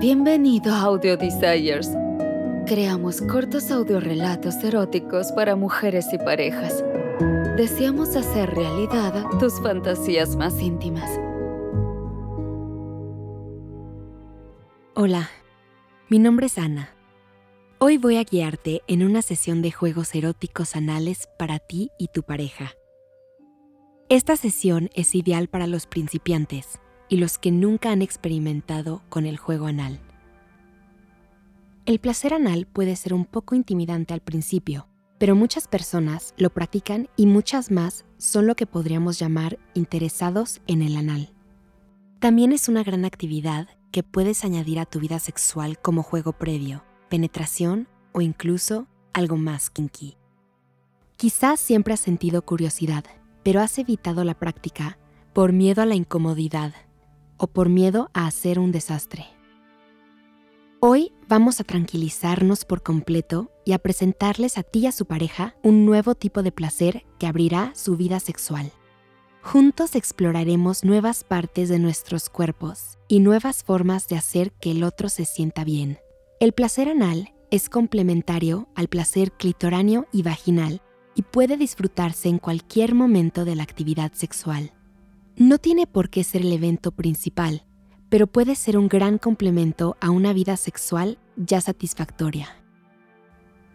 Bienvenido a Audio Desires. Creamos cortos audiorelatos eróticos para mujeres y parejas. Deseamos hacer realidad tus fantasías más íntimas. Hola, mi nombre es Ana. Hoy voy a guiarte en una sesión de juegos eróticos anales para ti y tu pareja. Esta sesión es ideal para los principiantes y los que nunca han experimentado con el juego anal. El placer anal puede ser un poco intimidante al principio, pero muchas personas lo practican y muchas más son lo que podríamos llamar interesados en el anal. También es una gran actividad que puedes añadir a tu vida sexual como juego previo, penetración o incluso algo más kinky. Quizás siempre has sentido curiosidad, pero has evitado la práctica por miedo a la incomodidad o por miedo a hacer un desastre. Hoy vamos a tranquilizarnos por completo y a presentarles a ti y a su pareja un nuevo tipo de placer que abrirá su vida sexual. Juntos exploraremos nuevas partes de nuestros cuerpos y nuevas formas de hacer que el otro se sienta bien. El placer anal es complementario al placer clitoráneo y vaginal y puede disfrutarse en cualquier momento de la actividad sexual. No tiene por qué ser el evento principal, pero puede ser un gran complemento a una vida sexual ya satisfactoria.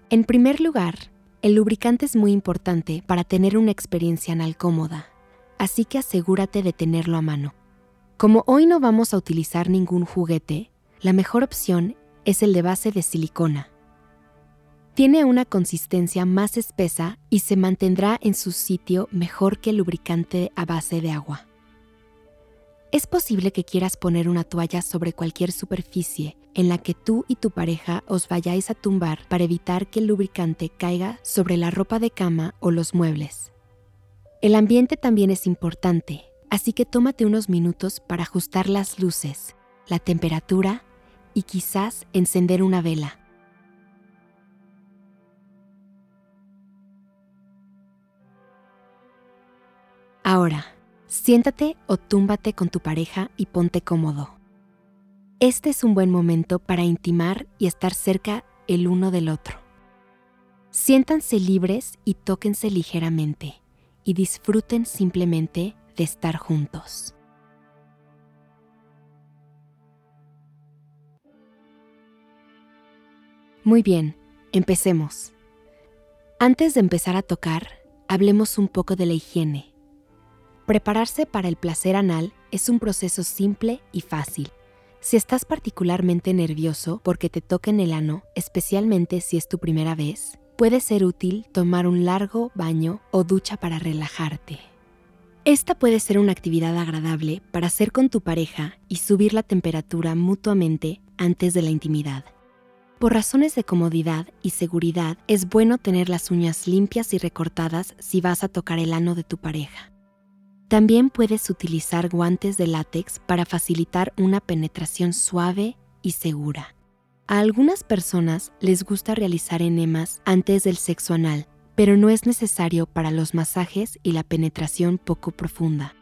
En primer lugar, el lubricante es muy importante para tener una experiencia anal cómoda, así que asegúrate de tenerlo a mano. Como hoy no vamos a utilizar ningún juguete, la mejor opción es el de base de silicona. Tiene una consistencia más espesa y se mantendrá en su sitio mejor que el lubricante a base de agua. Es posible que quieras poner una toalla sobre cualquier superficie en la que tú y tu pareja os vayáis a tumbar para evitar que el lubricante caiga sobre la ropa de cama o los muebles. El ambiente también es importante, así que tómate unos minutos para ajustar las luces, la temperatura y quizás encender una vela. Ahora, Siéntate o túmbate con tu pareja y ponte cómodo. Este es un buen momento para intimar y estar cerca el uno del otro. Siéntanse libres y tóquense ligeramente y disfruten simplemente de estar juntos. Muy bien, empecemos. Antes de empezar a tocar, hablemos un poco de la higiene Prepararse para el placer anal es un proceso simple y fácil. Si estás particularmente nervioso porque te toquen el ano, especialmente si es tu primera vez, puede ser útil tomar un largo baño o ducha para relajarte. Esta puede ser una actividad agradable para hacer con tu pareja y subir la temperatura mutuamente antes de la intimidad. Por razones de comodidad y seguridad, es bueno tener las uñas limpias y recortadas si vas a tocar el ano de tu pareja. También puedes utilizar guantes de látex para facilitar una penetración suave y segura. A algunas personas les gusta realizar enemas antes del sexo anal, pero no es necesario para los masajes y la penetración poco profunda.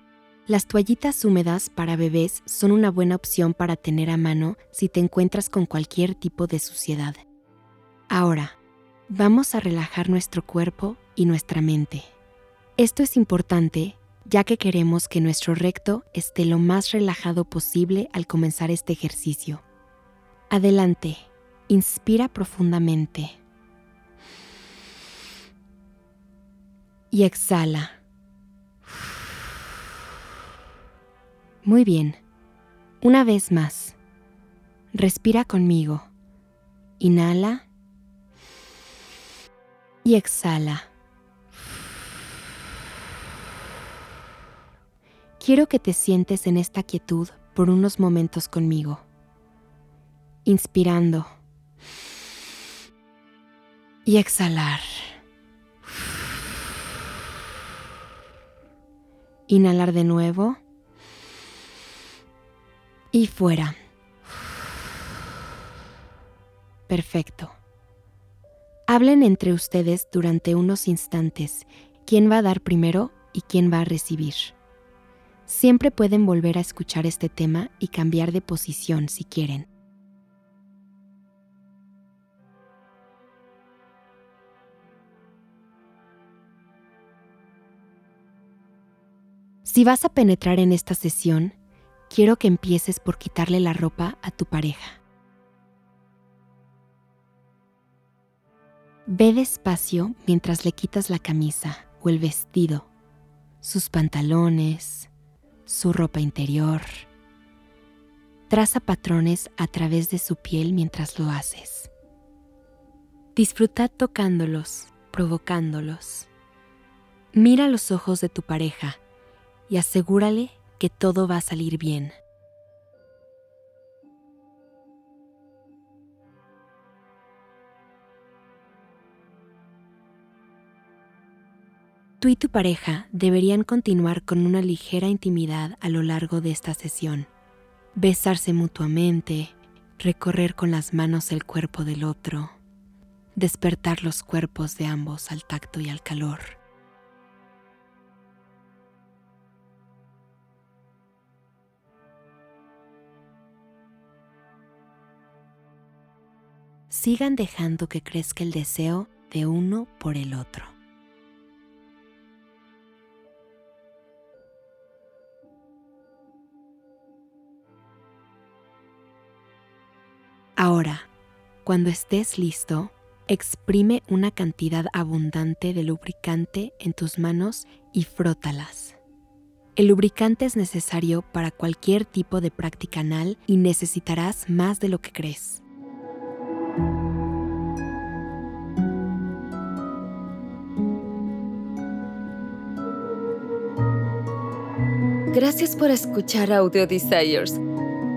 Las toallitas húmedas para bebés son una buena opción para tener a mano si te encuentras con cualquier tipo de suciedad. Ahora, vamos a relajar nuestro cuerpo y nuestra mente. Esto es importante ya que queremos que nuestro recto esté lo más relajado posible al comenzar este ejercicio. Adelante, inspira profundamente. Y exhala. Muy bien. Una vez más. Respira conmigo. Inhala. Y exhala. Quiero que te sientes en esta quietud por unos momentos conmigo. Inspirando. Y exhalar. Inhalar de nuevo. Y fuera. Perfecto. Hablen entre ustedes durante unos instantes quién va a dar primero y quién va a recibir. Siempre pueden volver a escuchar este tema y cambiar de posición si quieren. Si vas a penetrar en esta sesión, quiero que empieces por quitarle la ropa a tu pareja. Ve despacio mientras le quitas la camisa o el vestido, sus pantalones, su ropa interior. Traza patrones a través de su piel mientras lo haces. Disfruta tocándolos, provocándolos. Mira los ojos de tu pareja y asegúrale que todo va a salir bien. Tú y tu pareja deberían continuar con una ligera intimidad a lo largo de esta sesión. Besarse mutuamente, recorrer con las manos el cuerpo del otro, despertar los cuerpos de ambos al tacto y al calor. Sigan dejando que crezca el deseo de uno por el otro. Ahora, cuando estés listo, exprime una cantidad abundante de lubricante en tus manos y frótalas. El lubricante es necesario para cualquier tipo de práctica anal y necesitarás más de lo que crees. Gracias por escuchar Audio Desires.